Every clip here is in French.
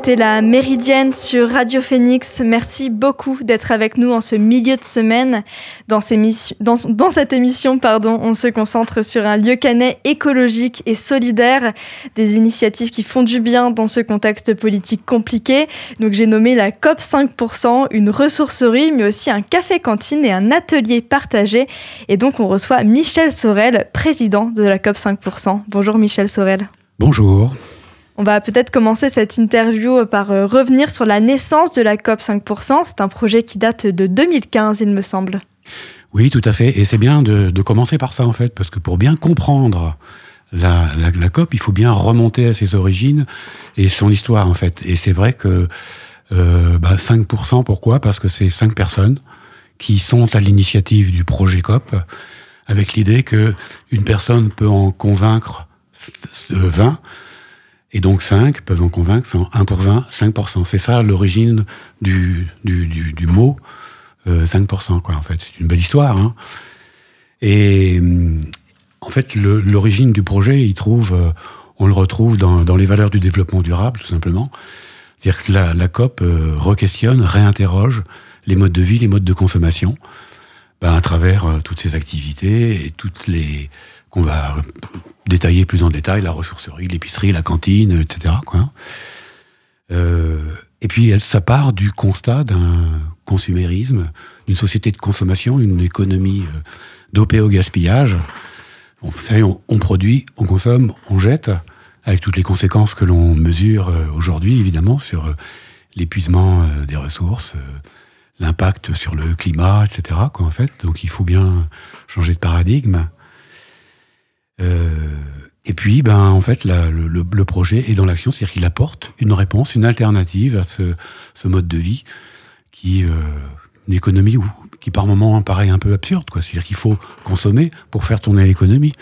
écoutez la Méridienne sur Radio Phoenix. Merci beaucoup d'être avec nous en ce milieu de semaine. Dans, cette émission, pardon, on se concentre sur un lieu canet écologique et solidaire, des initiatives qui font du bien dans ce contexte politique compliqué. Donc j'ai nommé la COP 5%, une ressourcerie, mais aussi un café-cantine et un atelier partagé. Et donc on reçoit Michel Sorel, président de la COP 5%. Bonjour Michel Sorel. Bonjour. On va peut-être commencer cette interview par euh, revenir sur la naissance de la COP 5%. C'est un projet qui date de 2015, il me semble. Oui, tout à fait. Et c'est bien de, commencer par ça, en fait, parce que pour bien comprendre la, COP, il faut bien remonter à ses origines et son histoire, en fait. Et c'est vrai que 5%, euh, bah, pourquoi? Parce que c'est 5 personnes qui sont à l'initiative du projet COP, avec l'idée que une personne peut en convaincre 20 et donc 5 peuvent en convaincre, 1 pour 20, 5%. C'est ça l'origine du, du, du, mot 5%, euh, quoi, en fait. C'est une belle histoire. Hein. Et hum, en fait, l'origine du projet, il trouve, euh, on le retrouve dans, dans, les valeurs du développement durable, tout simplement. C'est-à-dire que la, la COP euh, re-questionne, réinterroge les modes de vie, les modes de consommation, ben, à travers toutes ces activités et toutes les qu'on va détailler plus en détail, la ressourcerie, l'épicerie, la cantine, etc. Euh, et puis ça part du constat d'un consumérisme, d'une société de consommation, une économie euh, dopée au gaspillage. vous savez, on, produit, on consomme, on jette, avec toutes les conséquences que l'on mesure euh, aujourd'hui, évidemment, sur l'épuisement des ressources, l'impact sur le climat, etc. En fait. Donc il faut bien changer de paradigme. Euh, et puis, ben, en fait, le, projet est dans l'action, c'est-à-dire qu'il apporte une réponse, une alternative à ce, mode de vie qui, euh, une économie qui par moments paraît un peu absurde, quoi. C'est-à-dire qu'il faut consommer pour faire tourner l'économie.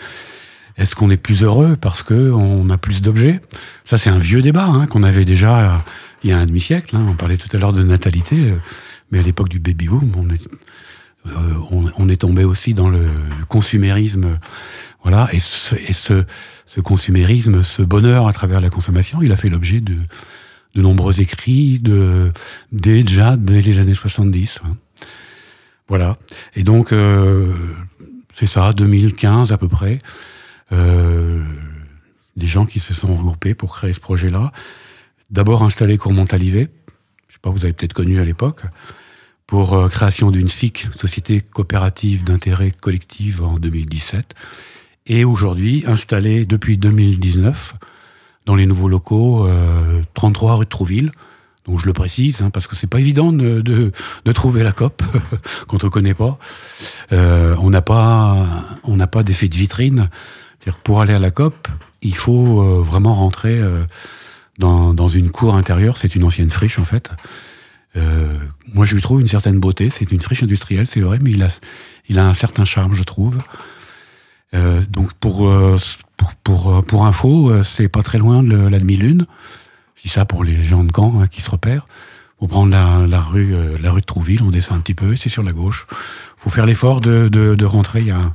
Est-ce qu'on est plus heureux parce qu'on a plus d'objets? Ça, c'est un vieux débat hein, qu'on avait déjà euh, il y a un demi-siècle. Hein. On parlait tout à l'heure de natalité, mais à l'époque du baby-boom, on est, on, est tombé aussi dans le consumérisme voilà, et ce, et ce, consumérisme, ce bonheur à travers la consommation, il a fait l'objet de, de nombreux écrits, de, déjà dès les années 70. Hein. Voilà. Et donc, euh, c'est ça, 2015 à peu près, euh, des gens qui se sont regroupés pour créer ce projet-là. D'abord installé Courmont-Alivet, je sais pas, vous avez peut-être connu à l'époque, pour euh, création d'une SIC, Société coopérative d'intérêt collectif en 2017 et aujourd'hui installé depuis 2019 dans les nouveaux locaux 33 euh, rue de Trouville. Donc je le précise, hein, parce que c'est pas évident de, de, trouver la COP quand on connaît pas. Euh, on n'a pas, on n'a pas d'effet de vitrine. C'est-à-dire pour aller à la COP, il faut euh, vraiment rentrer dans, dans, une cour intérieure. C'est une ancienne friche en fait. moi, je lui trouve une certaine beauté. C'est une friche industrielle, c'est vrai, mais il a, il a un certain charme, je trouve. Euh, donc pour, euh, pour, pour, euh, pour, info, c'est pas très loin de la demi-lune. Je dis ça pour les gens de Caen hein, qui se repèrent. Faut prendre la, la rue, la rue de Trouville, on descend un petit peu, c'est sur la gauche. Faut faire l'effort de, de, de, rentrer. Il y a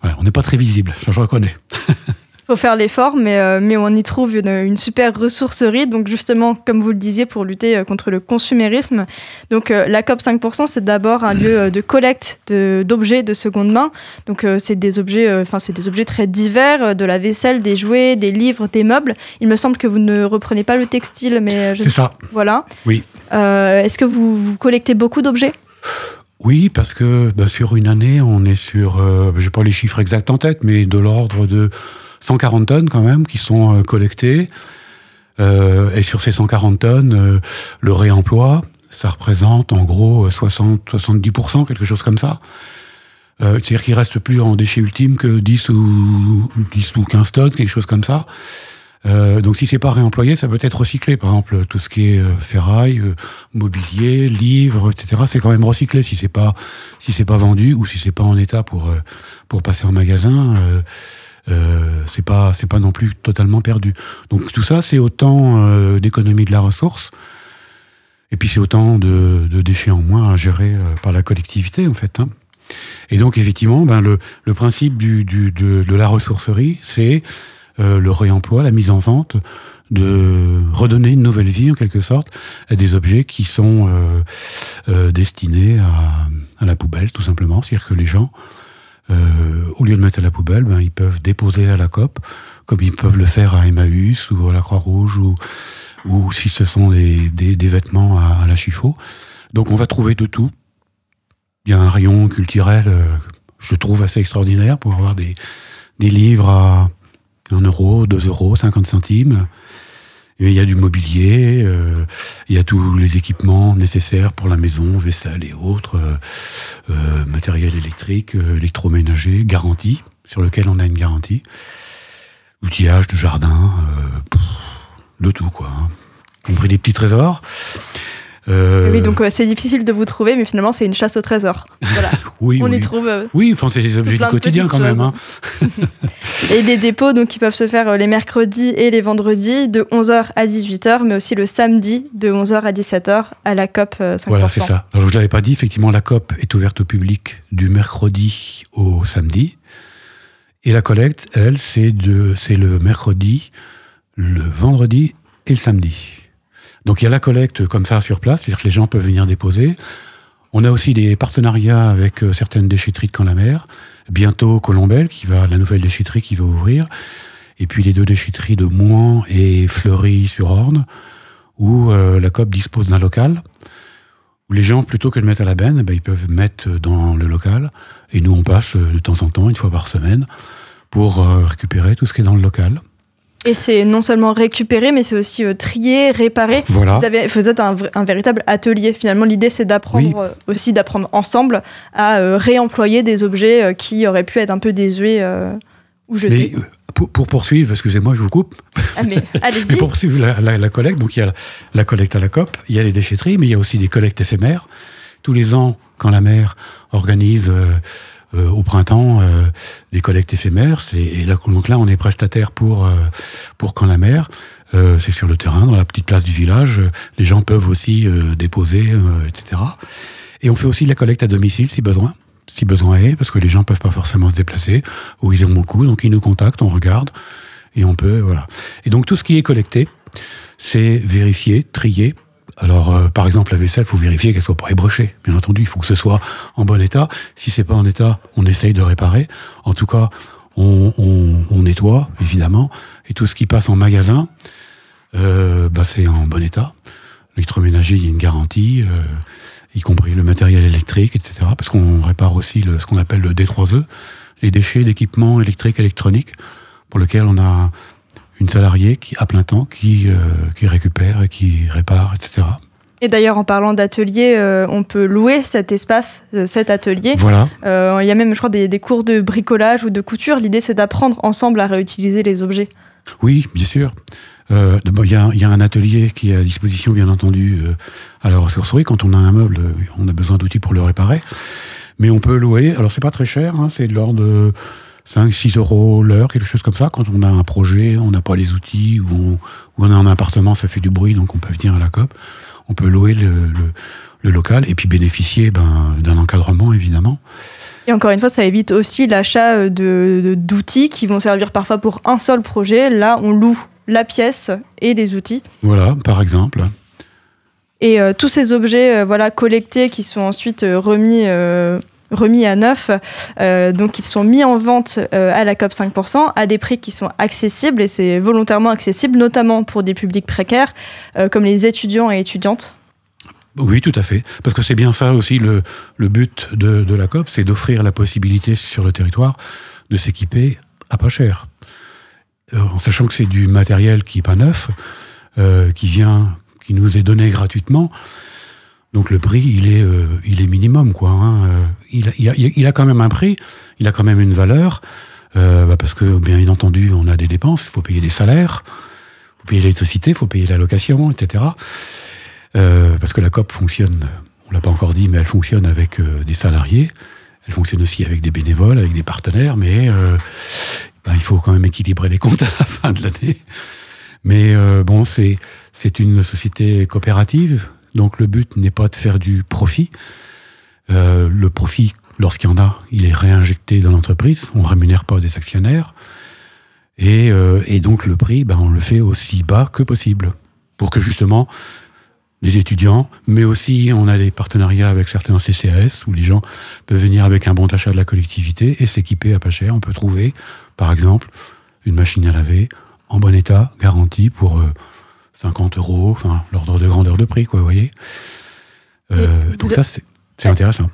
voilà, on n'est pas très visible, je reconnais. faut faire l'effort, mais, euh, mais on y trouve une, super ressourcerie. Donc justement, comme vous le disiez, pour lutter euh, contre le consumérisme. Donc euh, la COP 5%, c'est d'abord un lieu de collecte d'objets de, seconde main. Donc c'est des objets, enfin c'est des objets très divers, de la vaisselle, des jouets, des livres, des meubles. Il me semble que vous ne reprenez pas le textile, mais c'est ça. Voilà. Oui. Est-ce que vous, vous collectez beaucoup d'objets? Oui, parce que bah, sur une année, on est sur, je n'ai pas les chiffres exacts en tête, mais de l'ordre de 140 tonnes quand même qui sont euh, collectées. Euh, et sur ces 140 tonnes, euh, le réemploi, ça représente en gros 60-70%, quelque chose comme ça. C'est-à-dire qu'il reste plus en déchets ultimes que 10 ou, 10 ou 15 tonnes, quelque chose comme ça. donc si c'est pas réemployé, ça peut être recyclé. Par exemple, tout ce qui est ferraille, mobilier, livres, etc. C'est quand même recyclé si c'est pas si c'est pas vendu ou si c'est pas en état pour pour passer en magasin euh, c'est pas c'est pas non plus totalement perdu. Donc tout ça, c'est autant euh, d'économie de la ressource, et puis c'est autant de, de, déchets en moins à gérer euh, par la collectivité en fait. Hein. Et donc effectivement, ben, le, le principe du, du, de, de, la ressourcerie, c'est euh, le réemploi, la mise en vente de redonner une nouvelle vie en quelque sorte à des objets qui sont euh, euh, destinés à, la poubelle tout simplement. C'est-à-dire que les gens, euh, au lieu de mettre à la poubelle, ben, ils peuvent déposer à la COP, comme ils peuvent le faire à Emmaüs ou à la Croix-Rouge ou, si ce sont des, vêtements à, la Chiffaut. Donc on va trouver de tout. Il y a un rayon culturel, je trouve assez extraordinaire pour avoir des, des livres à 1 euro, 2 euros, 50 centimes. Il y a du mobilier, euh, il y a tous les équipements nécessaires pour la maison, vaisselle et autres, euh, euh, matériel électrique, électroménager, garantie, sur lequel on a une garantie, outillage de jardin, de tout quoi. Hein. Compris des petits trésors. Euh, oui, donc c'est difficile de vous trouver, mais finalement c'est une chasse au trésor. Voilà. oui, on y trouve. Euh, oui, enfin c'est des objets du quotidien quand même. Hein. et des dépôts donc qui peuvent se faire euh, les mercredis et les vendredis de 11h à 18h, mais aussi le samedi de 11h à 17h à la COP 5%. Voilà, c'est ça. Alors je l'avais pas dit, effectivement la COP est ouverte au public du mercredi au samedi. Et la collecte, elle, c'est le mercredi, le vendredi et le samedi. Donc il y a la collecte comme ça sur place, c'est-à-dire que les gens peuvent venir déposer. On a aussi des partenariats avec euh, certaines déchetteries de Camp-la-Mer. Bientôt Colombelle, qui va, la nouvelle déchetterie qui va ouvrir. Et puis les deux déchetteries de Mouan et Fleury-sur-Orne, où euh, la COP dispose d'un local, où les gens, plutôt que de mettre à la benne, eh ben, ils peuvent mettre dans le local. Et nous, on passe euh, de temps en temps, une fois par semaine, pour récupérer tout ce qui est dans le local. Et c'est non seulement récupérer, mais c'est aussi euh, trier, réparer. Voilà. Vous, avez, vous êtes un, véritable atelier. Finalement, l'idée, c'est d'apprendre euh, aussi d'apprendre ensemble à euh, réemployer des objets qui auraient pu être un peu désuets ou jetés. Mais, pour, poursuivre, excusez-moi, je vous coupe. Ah, mais allez-y. pour poursuivre la, collecte, donc il y a la collecte à la COP, il y a les déchetteries, mais il y a aussi des collectes éphémères. Tous les ans, quand la mer organise euh, au printemps euh, des collectes éphémères. Et là, donc là, on est prestataire pour, euh, pour Quand la mer. c'est sur le terrain, dans la petite place du village. Les gens peuvent aussi déposer, etc. Et on fait aussi la collecte à domicile si besoin si besoin est, parce que les gens peuvent pas forcément se déplacer, ou ils ont beaucoup, donc ils nous contactent, on regarde, et on peut, voilà. Et donc tout ce qui est collecté, c'est vérifié, trié, alors, euh, par exemple, la vaisselle, il faut vérifier qu'elle soit pas ébrochée. Bien entendu, il faut que ce soit en bon état. Si c'est pas en état, on essaye de réparer. En tout cas, on, nettoie, évidemment. Et tout ce qui passe en magasin, euh, bah, c'est en bon état. L'électroménager, il y a une garantie, euh, y compris le matériel électrique, etc. Parce qu'on répare aussi le, ce qu'on appelle le D3E, les déchets d'équipements électriques, électroniques, pour lequel on a une salariée qui, à plein temps qui, euh, qui récupère et qui répare, etc. Et d'ailleurs, en parlant d'atelier, euh, on peut louer cet espace, euh, cet atelier. Voilà. Il y a même, je crois, des, des, cours de bricolage ou de couture. L'idée, c'est d'apprendre ensemble à réutiliser les objets. Oui, bien sûr. Il y, a, y, a un atelier qui est à disposition, bien entendu, à la ressourcerie. Quand on a un meuble, on a besoin d'outils pour le réparer. Mais on peut louer. Alors, c'est pas très cher. Hein, c'est de l'ordre 5, 6 euros l'heure, quelque chose comme ça. Quand on a un projet, on n'a pas les outils, ou on, on, a un appartement, ça fait du bruit, donc on peut venir à la COP. On peut louer le, le, local et puis bénéficier ben, d'un encadrement, évidemment. Et encore une fois, ça évite aussi l'achat de, d'outils qui vont servir parfois pour un seul projet. Là, on loue la pièce et les outils. Voilà, par exemple. Et euh, tous ces objets euh, voilà, collectés qui sont ensuite euh, remis remis à neuf. Euh, donc ils sont mis en vente euh, à la COP 5% à des prix qui sont accessibles et c'est volontairement accessible, notamment pour des publics précaires euh, comme les étudiants et étudiantes. Oui, tout à fait. Parce que c'est bien ça aussi le, but de, de, la COP, c'est d'offrir la possibilité sur le territoire de s'équiper à pas cher. en sachant que c'est du matériel qui n'est pas neuf, qui vient, qui nous est donné gratuitement. Donc le prix, il est, euh, il est minimum, quoi. Hein. Euh, il, a, quand même un prix, il a quand même une valeur, euh, bah parce que bien entendu, on a des dépenses, il faut payer des salaires, il faut payer l'électricité, il faut payer la location, etc. parce que la COP fonctionne, on l'a pas encore dit, mais elle fonctionne avec des salariés, elle fonctionne aussi avec des bénévoles, avec des partenaires, mais bah, il faut quand même équilibrer les comptes à la fin de l'année. Mais bon, c'est c'est une société coopérative, donc le but n'est pas de faire du profit. Euh, le profit, lorsqu'il y en a, il est réinjecté dans l'entreprise. On ne rémunère pas des actionnaires. Et, et donc le prix, ben, on le fait aussi bas que possible, pour que justement les étudiants, mais aussi on a des partenariats avec certains CCAS où les gens peuvent venir avec un bon d'achat de la collectivité et s'équiper à pas cher. On peut trouver, par exemple, une machine à laver en bon état, garantie pour 50 euh, euros, enfin l'ordre de grandeur de prix, quoi, vous voyez. Euh, donc ça, c'est intéressant.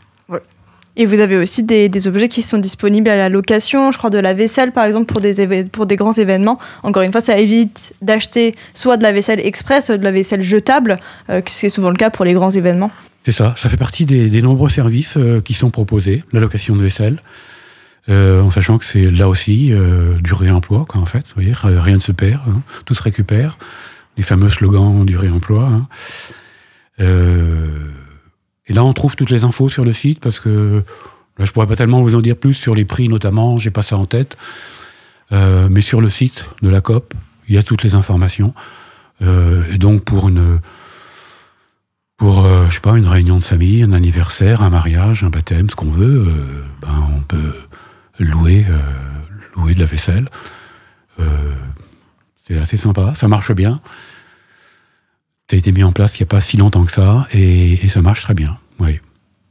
Et vous avez aussi des, objets qui sont disponibles à la location, je crois de la vaisselle par exemple pour des, pour des grands événements. Encore une fois, ça évite d'acheter soit de la vaisselle express, soit de la vaisselle jetable, euh, ce qui est souvent le cas pour les grands événements. C'est ça, ça fait partie des, nombreux services euh, qui sont proposés, la location de vaisselle, euh, en sachant que c'est là aussi du réemploi, quoi, en fait. Vous voyez, rien ne se perd, hein. tout se récupère. Les fameux slogans du réemploi. Hein. Et là, on trouve toutes les infos sur le site parce que là, je pourrais pas tellement vous en dire plus sur les prix notamment, j'ai pas ça en tête. Euh, mais sur le site de la COP, il y a toutes les informations. Euh, et donc pour une pour euh, je sais pas une réunion de famille, un anniversaire, un mariage, un baptême, ce qu'on veut, ben on peut louer louer de la vaisselle. C'est assez sympa, ça marche bien. Ça a été mis en place il n'y a pas si longtemps que ça et, ça marche très bien. Oui.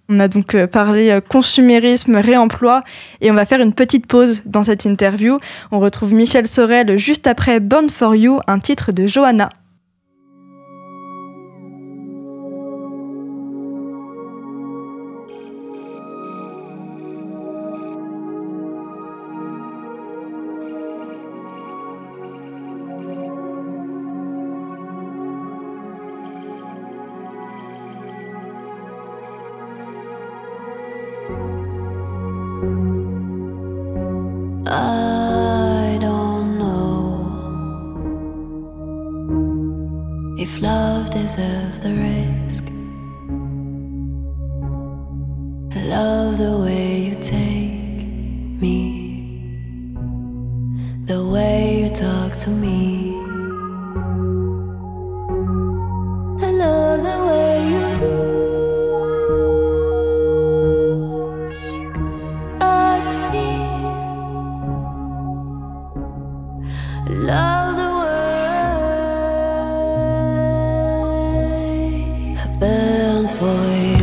On a donc euh, parlé euh, consumérisme, réemploi et on va faire une petite pause dans cette interview. On retrouve Michel Sorel juste après Born for You, un titre de Johanna. Of the risk. burn for you.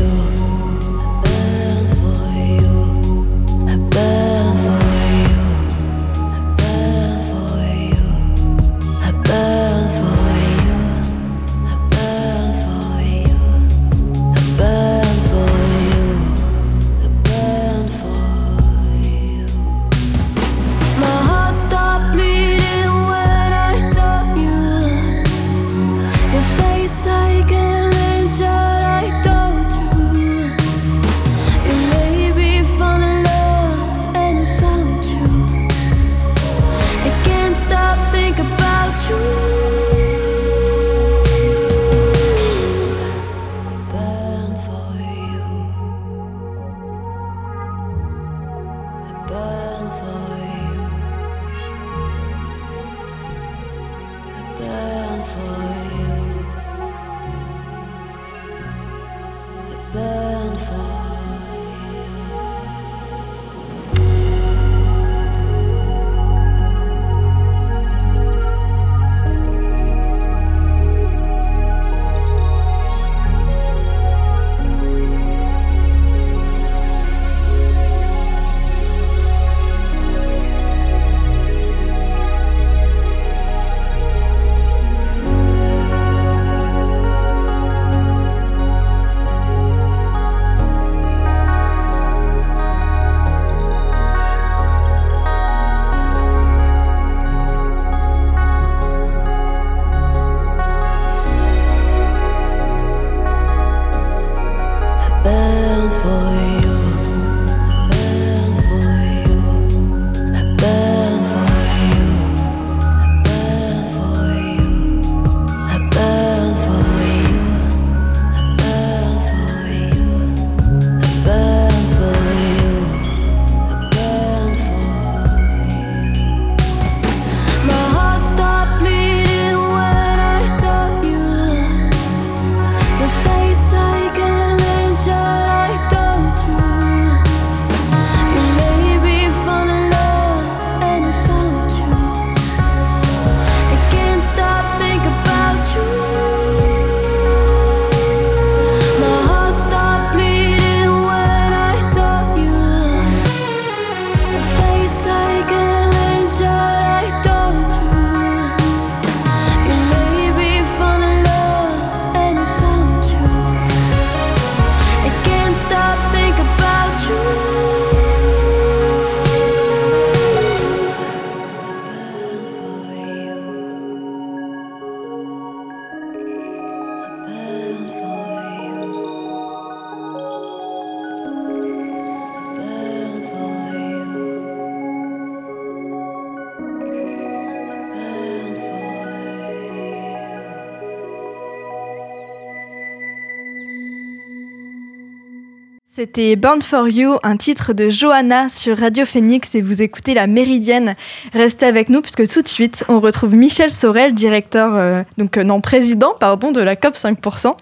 C'était Burn for You, un titre de Johanna sur Radio Phoenix et vous écoutez la Méridienne. Restez avec nous puisque tout de suite on retrouve Michel Sorel, directeur, euh, donc euh, non président pardon de la COP 5%.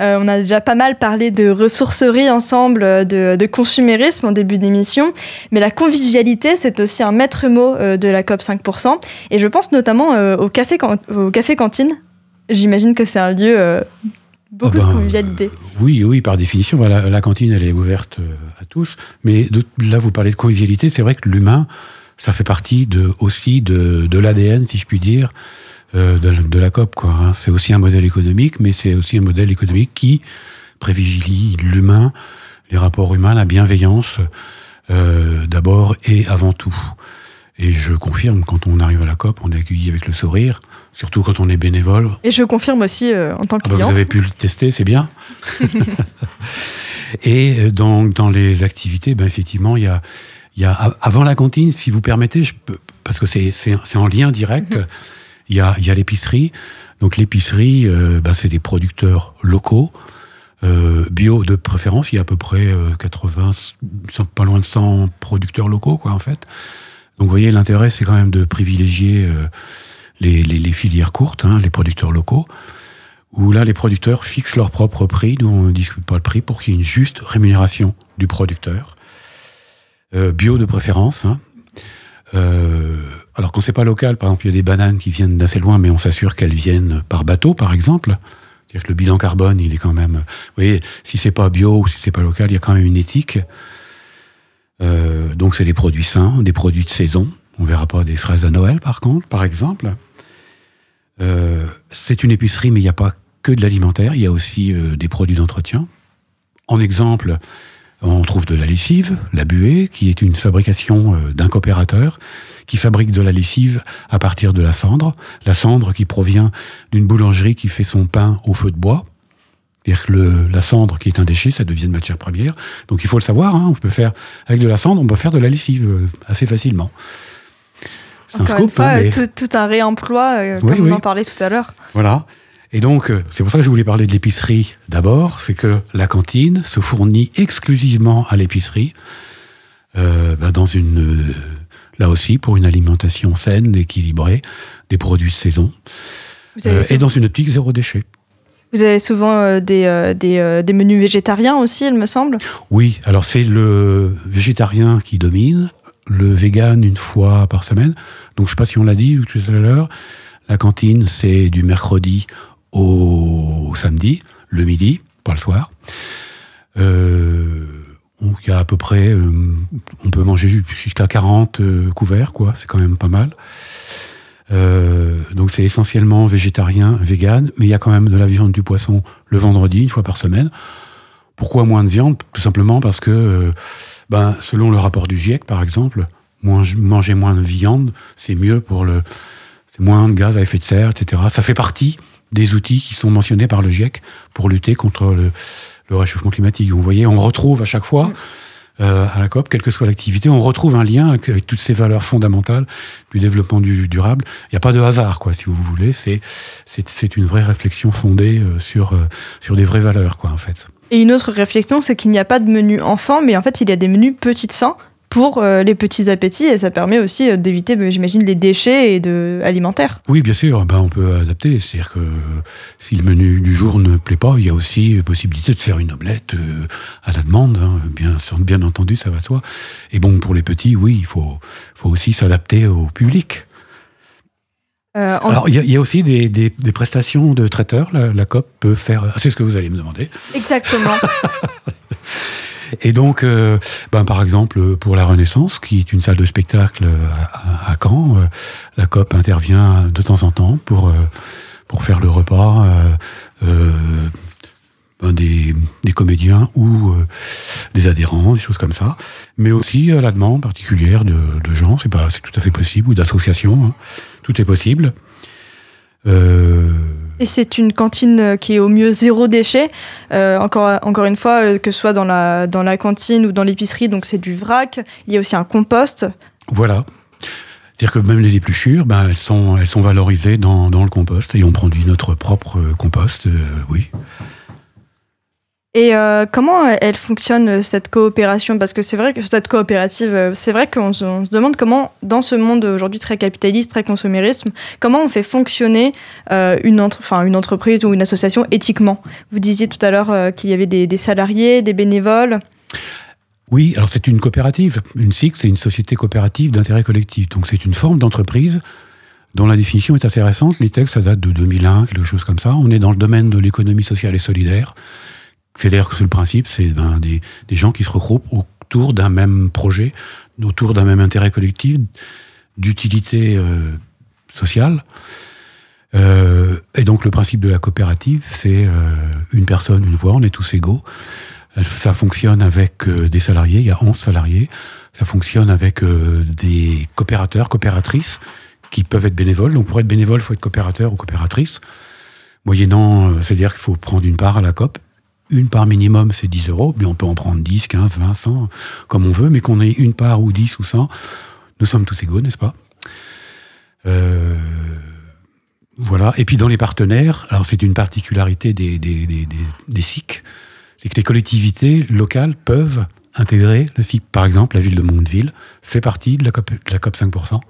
Euh, on a déjà pas mal parlé de ressourcerie ensemble, de, de consumérisme en début d'émission, mais la convivialité c'est aussi un maître mot de la COP 5% et je pense notamment au café au café cantine. J'imagine que c'est un lieu Beaucoup de ah ben, convivialité. oui, oui, par définition, voilà, la cantine, elle est ouverte euh, à tous. Mais là, vous parlez de convivialité, c'est vrai que l'humain, ça fait partie de, aussi de, de l'ADN, si je puis dire, euh, de, de, la COP. Quoi, hein. C'est aussi un modèle économique, mais c'est aussi un modèle économique qui privilégie l'humain, les rapports humains, la bienveillance, euh, d'abord et avant tout. Et je confirme, quand on arrive à la COP, on est accueilli avec le sourire, surtout quand on est bénévole. Et je confirme aussi euh, en tant que ah bah, client. vous avez pu le tester, c'est bien. et euh, dans, dans les activités, ben effectivement, il y a, y a, avant la cantine, si vous permettez, je peux, parce que c'est en lien direct, mhm. il y a, y a l'épicerie. Donc l'épicerie, euh, ben, c'est des producteurs locaux. bio de préférence, il y a à peu près 80, pas loin de 100 producteurs locaux, quoi, en fait. Donc vous voyez, l'intérêt, c'est quand même de privilégier euh, les, les, filières courtes, hein, les producteurs locaux, où là, les producteurs fixent leur propre prix, nous, on ne discute pas le prix, pour qu'il y ait une juste rémunération du producteur. Euh, bio de préférence. Hein. Euh, alors quand c'est pas local, par exemple, il y a des bananes qui viennent d'assez loin, mais on s'assure qu'elles viennent par bateau, par exemple. C'est-à-dire que le bilan carbone, il est quand même... Vous voyez, si c'est pas bio ou si c'est pas local, il y a quand même une éthique. Euh, donc c'est des produits sains, des produits de saison. On verra pas des fraises à Noël par contre, par exemple. Euh, c'est une épicerie, mais il n'y a pas que de l'alimentaire, il y a aussi euh, des produits d'entretien. En exemple, on trouve de la lessive, la buée, qui est une fabrication d'un coopérateur qui fabrique de la lessive à partir de la cendre. La cendre qui provient d'une boulangerie qui fait son pain au feu de bois. C'est-à-dire que la cendre, qui est un déchet, ça devient une matière première. Donc il faut le savoir, hein, on peut faire, avec de la cendre, on peut faire de la lessive euh, assez facilement. C'est un scoop. Fois, hein, tout, un réemploi, euh, comme on en parlait tout à l'heure. Voilà. Et donc, euh, c'est pour ça que je voulais parler de l'épicerie d'abord, c'est que la cantine se fournit exclusivement à l'épicerie, bah, dans une, là aussi, pour une alimentation saine, équilibrée, des produits de saison, et dans une optique zéro déchet. Vous avez souvent euh, des, euh, euh, des, menus végétariens aussi, il me semble Oui, alors c'est le végétarien qui domine, le vegan une fois par semaine. Donc je ne sais pas si on l'a dit tout à l'heure, la cantine c'est du mercredi au samedi, le midi, pas le soir. Euh, y a à peu près, on peut manger jusqu'à 40 couverts, quoi, c'est quand même pas mal. Euh, donc c'est essentiellement végétarien, vegan, mais il y a quand même de la viande, du poisson le vendredi, une fois par semaine. Pourquoi moins de viande? Tout simplement parce que, euh, ben, selon le rapport du GIEC, par exemple, manger moins de viande, c'est mieux pour le, c'est moins de gaz à effet de serre, etc. Ça fait partie des outils qui sont mentionnés par le GIEC pour lutter contre le, le réchauffement climatique. Vous voyez, on retrouve à chaque fois. Euh, à la COP, quelle que soit l'activité, on retrouve un lien avec, toutes ces valeurs fondamentales du développement du, durable. Il n'y a pas de hasard, quoi, si vous voulez. C'est c'est une vraie réflexion fondée euh, sur euh, sur des vraies valeurs, quoi, en fait. Et une autre réflexion, c'est qu'il n'y a pas de menu enfant, mais en fait, il y a des menus petites fins pour euh, les petits appétits et ça permet aussi euh, d'éviter, bah, j'imagine, les déchets et de, alimentaires. Oui, bien sûr, ben, on peut adapter. C'est-à-dire que si le menu du jour ne plaît pas, il y a aussi possibilité de faire une omelette euh, à la demande. Hein. Bien, bien entendu, ça va de soi. Et bon, pour les petits, oui, il faut, faut aussi s'adapter au public. Alors, il y, a aussi des, des, prestations de traiteurs. La, la COP peut faire. C'est ce que vous allez me demander. Exactement. Et donc, euh, ben, par exemple, pour la Renaissance, qui est une salle de spectacle à, Caen, euh, la COP intervient de temps en temps pour, euh, pour faire le repas ben, des, comédiens ou des adhérents, des choses comme ça. Mais aussi à la demande particulière de, gens, c'est tout à fait possible, ou d'associations, hein. tout est possible. Euh, et c'est une cantine euh, qui est au mieux zéro déchet. Euh, encore, encore une fois, euh, que ce soit dans la, dans la cantine ou dans l'épicerie, donc c'est du vrac. Il y a aussi un compost. Voilà. C'est-à-dire que même les épluchures, ben, elles, sont, elles sont valorisées dans, dans le compost et on produit notre propre compost, oui. Et euh, comment elle fonctionne cette coopération? Parce que c'est vrai que cette coopérative, euh, c'est vrai qu'on se, demande comment, dans ce monde aujourd'hui très capitaliste, très consommérisme, comment on fait fonctionner euh, une, une entreprise ou une association éthiquement? Vous disiez tout à l'heure qu'il y avait des, salariés, des bénévoles. Oui, alors c'est une coopérative. Une SIC, c'est une société coopérative d'intérêt collectif. Donc c'est une forme d'entreprise dont la définition est assez récente. Les textes, ça date de 2001, quelque chose comme ça. On est dans le domaine de l'économie sociale et solidaire. C'est d'ailleurs que le principe, c'est ben, des, gens qui se regroupent autour d'un même projet, autour d'un même intérêt collectif, d'utilité euh, sociale. Euh, et donc le principe de la coopérative, c'est euh, une personne, une voix, on est tous égaux. Ça fonctionne avec des salariés, il y a 11 salariés. Ça fonctionne avec des coopérateurs, coopératrices, qui peuvent être bénévoles. Donc pour être bénévole, il faut être coopérateur ou coopératrice. Moyennant, c'est-à-dire qu'il faut prendre une part à la COP une part minimum, c'est 10 euros, mais on peut en prendre 10, 15, 20, 100, comme on veut, mais qu'on ait une part ou 10 ou 100, nous sommes tous égaux, n'est-ce pas? Euh, Voilà. Et puis dans les partenaires, alors c'est une particularité des, des, SIC, c'est que les collectivités locales peuvent intégrer la SIC. Par exemple, la ville de Mondeville fait partie de la COP 5%.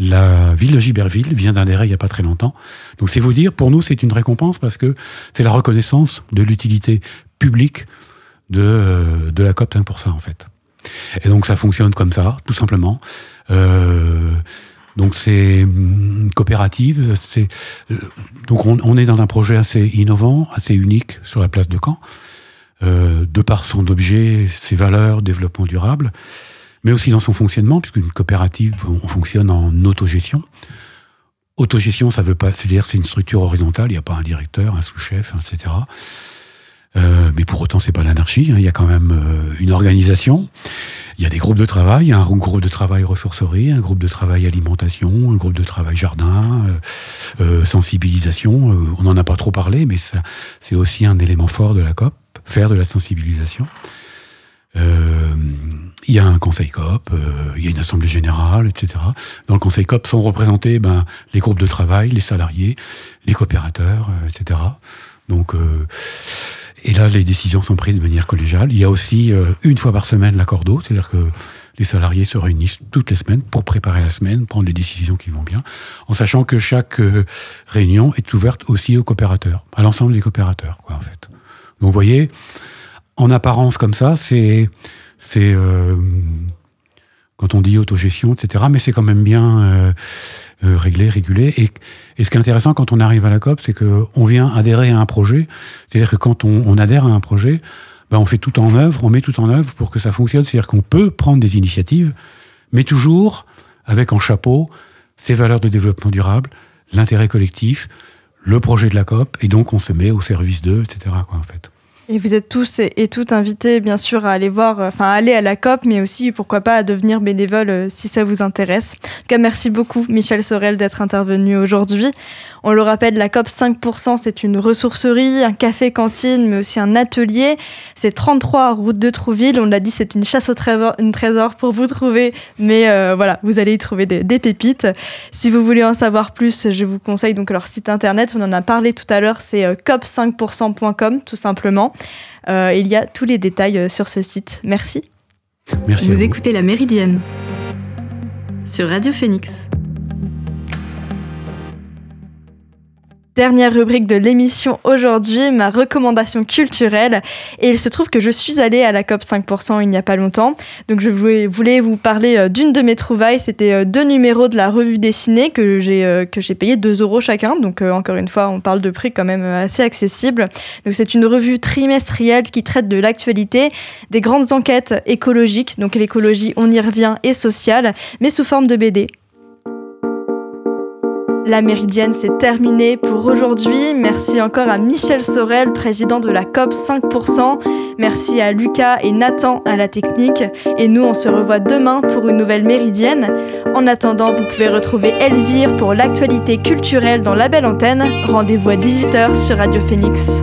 La ville de Giberville vient d'adhérer il n'y a pas très longtemps. Donc c'est vous dire, pour nous, c'est une récompense parce que c'est la reconnaissance de l'utilité publique de, euh, de la COP 5% en fait. Et donc ça fonctionne comme ça, tout simplement. Euh, donc c'est hum, coopérative. C'est euh, donc on, est dans un projet assez innovant, assez unique sur la place de Caen, de par son objet, ses valeurs, développement durable mais aussi dans son fonctionnement, puisqu'une coopérative, on fonctionne en autogestion. Autogestion, ça veut pas, c'est-à-dire c'est une structure horizontale, il n'y a pas un directeur, un sous-chef, etc. Euh, mais pour autant, c'est pas l'anarchie. Hein. il y a quand même euh, une organisation. Il y a des groupes de travail. Il y a un groupe de travail ressourcerie, un groupe de travail alimentation, un groupe de travail jardin, euh, sensibilisation. on n'en a pas trop parlé, mais c'est aussi un élément fort de la COP, faire de la sensibilisation. Euh, il y a un conseil COP, euh, il y a une assemblée générale, etc. Dans le conseil COP sont représentés ben, les groupes de travail, les salariés, les coopérateurs, euh, etc. Donc, et là, les décisions sont prises de manière collégiale. Il y a aussi une fois par semaine l'accord d'eau, c'est-à-dire que les salariés se réunissent toutes les semaines pour préparer la semaine, prendre les décisions qui vont bien, en sachant que chaque réunion est ouverte aussi aux coopérateurs, à l'ensemble des coopérateurs, quoi, en fait. Donc, vous voyez, en apparence comme ça, c'est euh, quand on dit autogestion, etc. Mais c'est quand même bien euh, euh, réglé, régulé. Et, et, ce qui est intéressant quand on arrive à la COP, c'est qu'on vient adhérer à un projet. C'est-à-dire que quand on, on, adhère à un projet, ben on fait tout en œuvre, on met tout en œuvre pour que ça fonctionne. C'est-à-dire qu'on peut prendre des initiatives, mais toujours avec en chapeau ces valeurs de développement durable, l'intérêt collectif, le projet de la COP, et donc on se met au service d'eux, etc. Quoi, en fait. Et vous êtes tous et, toutes invités, bien sûr, à aller voir, euh, enfin, aller à la COP, mais aussi, pourquoi pas, à devenir bénévole euh, si ça vous intéresse. En tout cas, merci beaucoup, Michel Sorel, d'être intervenu aujourd'hui. On le rappelle, la COP 5%, c'est une ressourcerie, un café-cantine, mais aussi un atelier. C'est 33 route de Trouville. On l'a dit, c'est une chasse au trésor, une trésor pour vous trouver, mais euh, voilà, vous allez y trouver des, pépites. Si vous voulez en savoir plus, je vous conseille donc leur site internet. On en a parlé tout à l'heure, c'est cop5%.com, tout simplement. Euh, il y a tous les détails euh, sur ce site. Merci. Merci vous, écoutez La Méridienne sur Radio Phoenix. Dernière rubrique de l'émission aujourd'hui, ma recommandation culturelle. Et il se trouve que je suis allée à la COP 5% il n'y a pas longtemps. Donc je voulais, vous parler euh, d'une de mes trouvailles. C'était euh, deux numéros de la revue dessinée que j'ai euh, que j'ai payé 2 euros chacun. Donc encore une fois, on parle de prix quand même assez accessible. Donc c'est une revue trimestrielle qui traite de l'actualité, des grandes enquêtes écologiques. Donc l'écologie, on y revient, et sociale, mais sous forme de BD. La méridienne, c'est terminé pour aujourd'hui. Merci encore à Michel Sorel, président de la COP 5%. Merci à Lucas et Nathan à la technique. Et nous, on se revoit demain pour une nouvelle méridienne. En attendant, vous pouvez retrouver Elvire pour l'actualité culturelle dans la belle antenne. Rendez-vous à 18h sur Radio Phoenix.